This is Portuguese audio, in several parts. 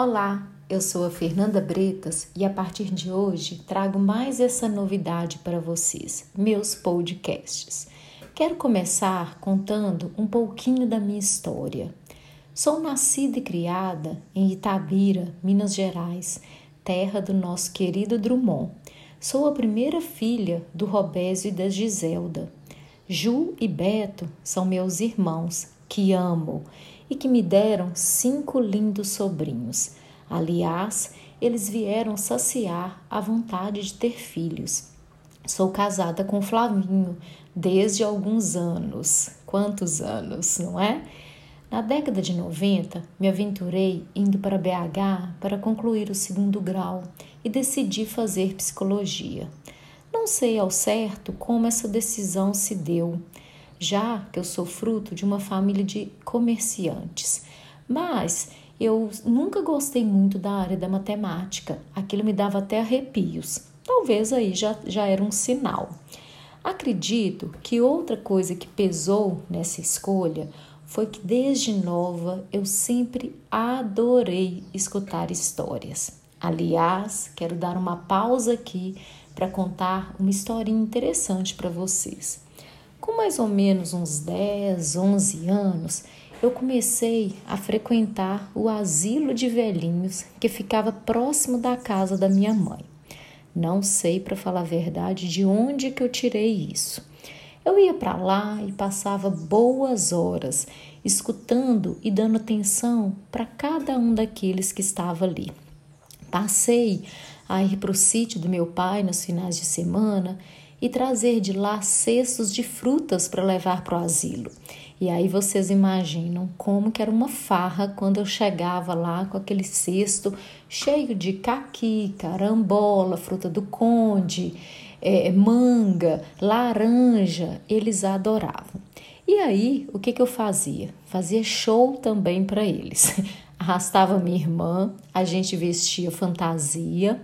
Olá, eu sou a Fernanda Bretas e a partir de hoje trago mais essa novidade para vocês, meus podcasts. Quero começar contando um pouquinho da minha história. Sou nascida e criada em Itabira, Minas Gerais, terra do nosso querido Drummond. Sou a primeira filha do Robésio e da Giselda. Ju e Beto são meus irmãos, que amo e que me deram cinco lindos sobrinhos. Aliás, eles vieram saciar a vontade de ter filhos. Sou casada com Flavinho desde alguns anos. Quantos anos, não é? Na década de 90, me aventurei indo para BH para concluir o segundo grau e decidi fazer psicologia. Não sei ao certo como essa decisão se deu já que eu sou fruto de uma família de comerciantes. Mas eu nunca gostei muito da área da matemática, aquilo me dava até arrepios. Talvez aí já, já era um sinal. Acredito que outra coisa que pesou nessa escolha foi que desde nova eu sempre adorei escutar histórias. Aliás, quero dar uma pausa aqui para contar uma historinha interessante para vocês. Com mais ou menos uns 10, 11 anos, eu comecei a frequentar o asilo de velhinhos que ficava próximo da casa da minha mãe. Não sei, para falar a verdade, de onde que eu tirei isso. Eu ia para lá e passava boas horas escutando e dando atenção para cada um daqueles que estava ali. Passei a ir para o sítio do meu pai nos finais de semana e trazer de lá cestos de frutas para levar para o asilo. E aí vocês imaginam como que era uma farra quando eu chegava lá com aquele cesto cheio de caqui, carambola, fruta do conde, é, manga, laranja. Eles adoravam. E aí, o que, que eu fazia? Fazia show também para eles. Arrastava minha irmã, a gente vestia fantasia,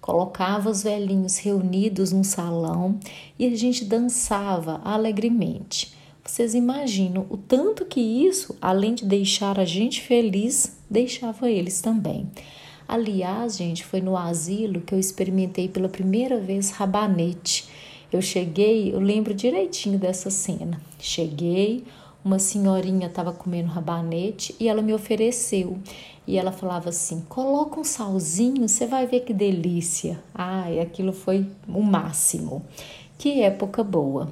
colocava os velhinhos reunidos num salão e a gente dançava alegremente. Vocês imaginam o tanto que isso, além de deixar a gente feliz, deixava eles também. Aliás, gente, foi no asilo que eu experimentei pela primeira vez rabanete. Eu cheguei, eu lembro direitinho dessa cena. Cheguei, uma senhorinha estava comendo rabanete e ela me ofereceu. E ela falava assim: coloca um salzinho, você vai ver que delícia. Ai, aquilo foi o máximo. Que época boa.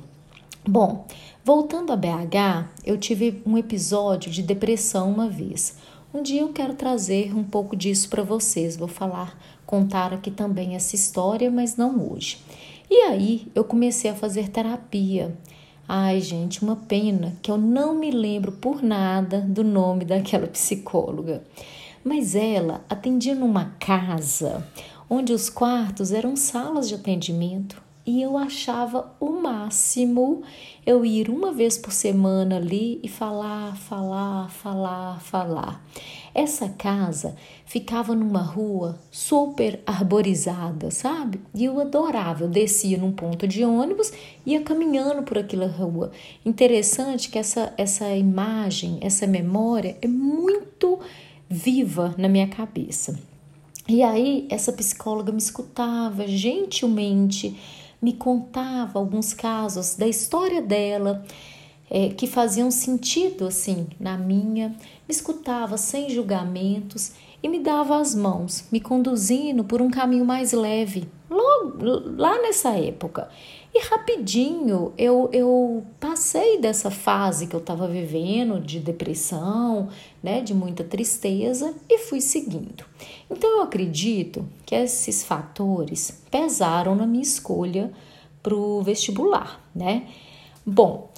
Bom, voltando a BH, eu tive um episódio de depressão uma vez. Um dia eu quero trazer um pouco disso para vocês. Vou falar, contar aqui também essa história, mas não hoje. E aí eu comecei a fazer terapia. Ai, gente, uma pena que eu não me lembro por nada do nome daquela psicóloga. Mas ela atendia numa casa onde os quartos eram salas de atendimento e eu achava o máximo eu ir uma vez por semana ali e falar, falar, falar, falar. Essa casa ficava numa rua super arborizada, sabe? E eu adorava. Eu descia num ponto de ônibus e ia caminhando por aquela rua. Interessante que essa, essa imagem, essa memória é muito viva na minha cabeça. E aí, essa psicóloga me escutava gentilmente me contava alguns casos da história dela é, que faziam sentido assim na minha, me escutava sem julgamentos e me dava as mãos, me conduzindo por um caminho mais leve, logo, lá nessa época. E rapidinho eu, eu passei dessa fase que eu estava vivendo de depressão, né, de muita tristeza e fui seguindo. Então eu acredito que esses fatores pesaram na minha escolha para o vestibular, né? Bom,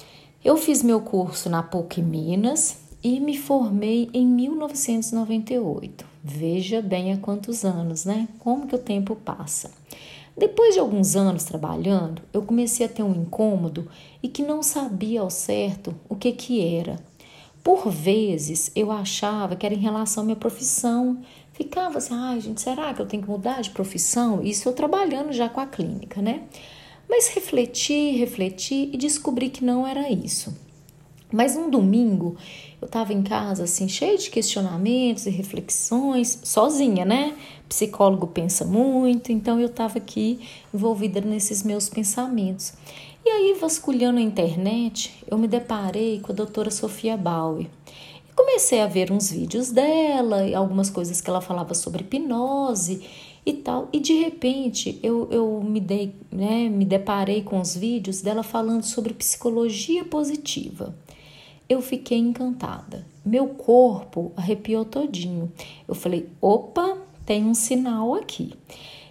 eu fiz meu curso na PUC Minas e me formei em 1998. Veja bem há quantos anos, né? Como que o tempo passa. Depois de alguns anos trabalhando, eu comecei a ter um incômodo e que não sabia ao certo o que que era. Por vezes eu achava que era em relação à minha profissão. Ficava assim, ai ah, gente, será que eu tenho que mudar de profissão? Isso eu trabalhando já com a clínica, né? Mas refleti, refleti e descobri que não era isso. Mas um domingo eu estava em casa assim, cheio de questionamentos e reflexões, sozinha, né? Psicólogo pensa muito, então eu estava aqui envolvida nesses meus pensamentos. E aí, vasculhando a internet, eu me deparei com a doutora Sofia Bauer. E comecei a ver uns vídeos dela e algumas coisas que ela falava sobre hipnose e tal. E de repente eu, eu me dei, né, me deparei com os vídeos dela falando sobre psicologia positiva. Eu fiquei encantada. Meu corpo arrepiou todinho. Eu falei: opa, tem um sinal aqui.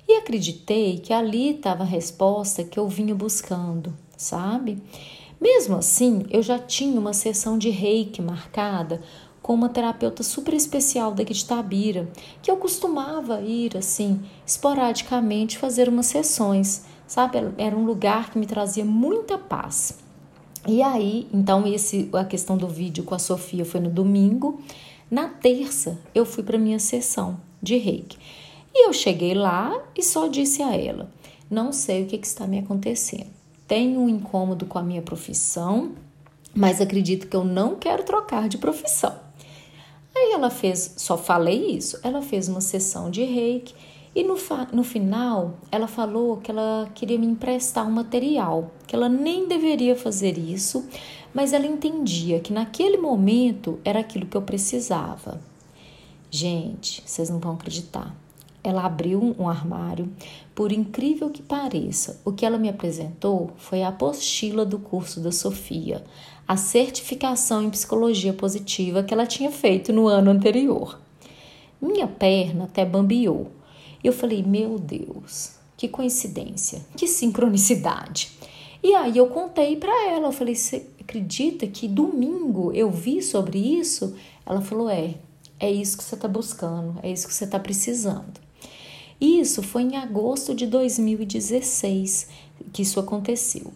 E acreditei que ali estava a resposta que eu vinha buscando, sabe? Mesmo assim, eu já tinha uma sessão de reiki marcada com uma terapeuta super especial daqui de Tabira, que eu costumava ir assim, esporadicamente fazer umas sessões, sabe? Era um lugar que me trazia muita paz. E aí, então esse a questão do vídeo com a Sofia foi no domingo. Na terça, eu fui para minha sessão de Reiki. E eu cheguei lá e só disse a ela: "Não sei o que, que está me acontecendo. Tenho um incômodo com a minha profissão, mas acredito que eu não quero trocar de profissão. Aí ela fez, só falei isso, ela fez uma sessão de reiki e no, no final ela falou que ela queria me emprestar um material, que ela nem deveria fazer isso, mas ela entendia que naquele momento era aquilo que eu precisava. Gente, vocês não vão acreditar. Ela abriu um armário, por incrível que pareça, o que ela me apresentou foi a apostila do curso da Sofia, a certificação em psicologia positiva que ela tinha feito no ano anterior. Minha perna até bambiou. Eu falei: Meu Deus, que coincidência, que sincronicidade. E aí eu contei para ela, eu falei: Você acredita que domingo eu vi sobre isso? Ela falou: É, é isso que você está buscando, é isso que você está precisando. Isso foi em agosto de 2016 que isso aconteceu.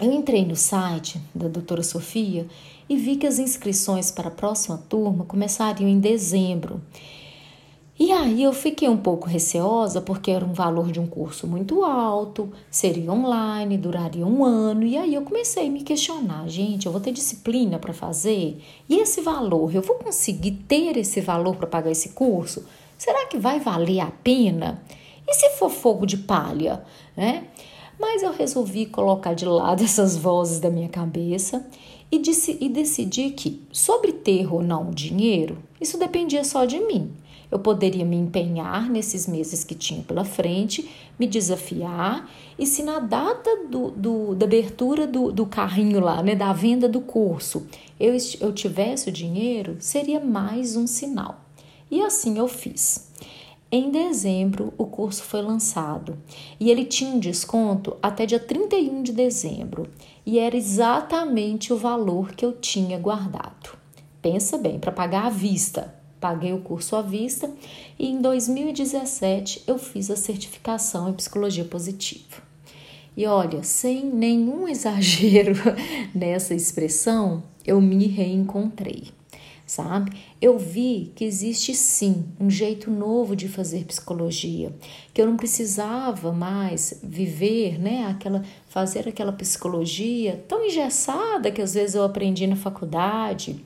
Eu entrei no site da doutora Sofia e vi que as inscrições para a próxima turma começariam em dezembro. E aí eu fiquei um pouco receosa porque era um valor de um curso muito alto, seria online, duraria um ano. E aí eu comecei a me questionar, gente, eu vou ter disciplina para fazer? E esse valor, eu vou conseguir ter esse valor para pagar esse curso? Será que vai valer a pena? E se for fogo de palha, né? Mas eu resolvi colocar de lado essas vozes da minha cabeça e, disse, e decidi que, sobre ter ou não dinheiro, isso dependia só de mim. Eu poderia me empenhar nesses meses que tinha pela frente, me desafiar, e se na data do, do da abertura do, do carrinho lá, né, da venda do curso, eu, eu tivesse o dinheiro, seria mais um sinal. E assim eu fiz. Em dezembro, o curso foi lançado e ele tinha um desconto até dia 31 de dezembro e era exatamente o valor que eu tinha guardado. Pensa bem, para pagar à vista. Paguei o curso à vista e em 2017 eu fiz a certificação em psicologia positiva. E olha, sem nenhum exagero nessa expressão, eu me reencontrei sabe? Eu vi que existe sim um jeito novo de fazer psicologia, que eu não precisava mais viver, né, aquela fazer aquela psicologia tão engessada que às vezes eu aprendi na faculdade.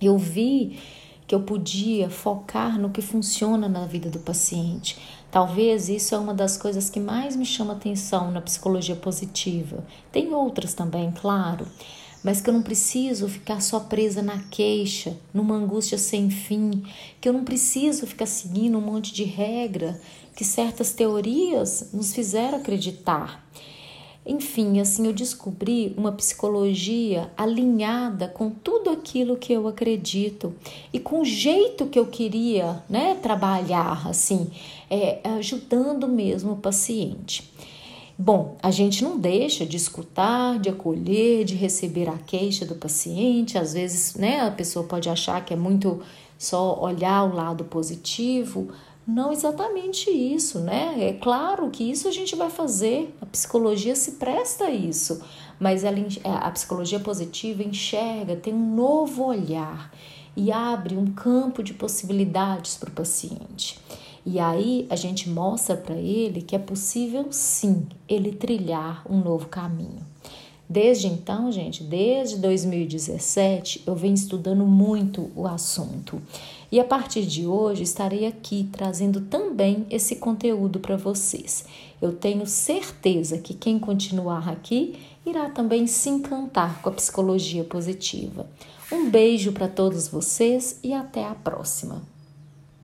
Eu vi que eu podia focar no que funciona na vida do paciente. Talvez isso é uma das coisas que mais me chama atenção na psicologia positiva. Tem outras também, claro, mas que eu não preciso ficar só presa na queixa, numa angústia sem fim, que eu não preciso ficar seguindo um monte de regra que certas teorias nos fizeram acreditar. Enfim, assim eu descobri uma psicologia alinhada com tudo aquilo que eu acredito e com o jeito que eu queria, né, trabalhar, assim, é, ajudando mesmo o paciente. Bom, a gente não deixa de escutar, de acolher, de receber a queixa do paciente. Às vezes, né, a pessoa pode achar que é muito só olhar o lado positivo. Não exatamente isso, né? É claro que isso a gente vai fazer. A psicologia se presta a isso, mas ela, a psicologia positiva enxerga, tem um novo olhar e abre um campo de possibilidades para o paciente. E aí a gente mostra para ele que é possível sim ele trilhar um novo caminho. Desde então, gente, desde 2017, eu venho estudando muito o assunto. E a partir de hoje estarei aqui trazendo também esse conteúdo para vocês. Eu tenho certeza que quem continuar aqui irá também se encantar com a psicologia positiva. Um beijo para todos vocês e até a próxima.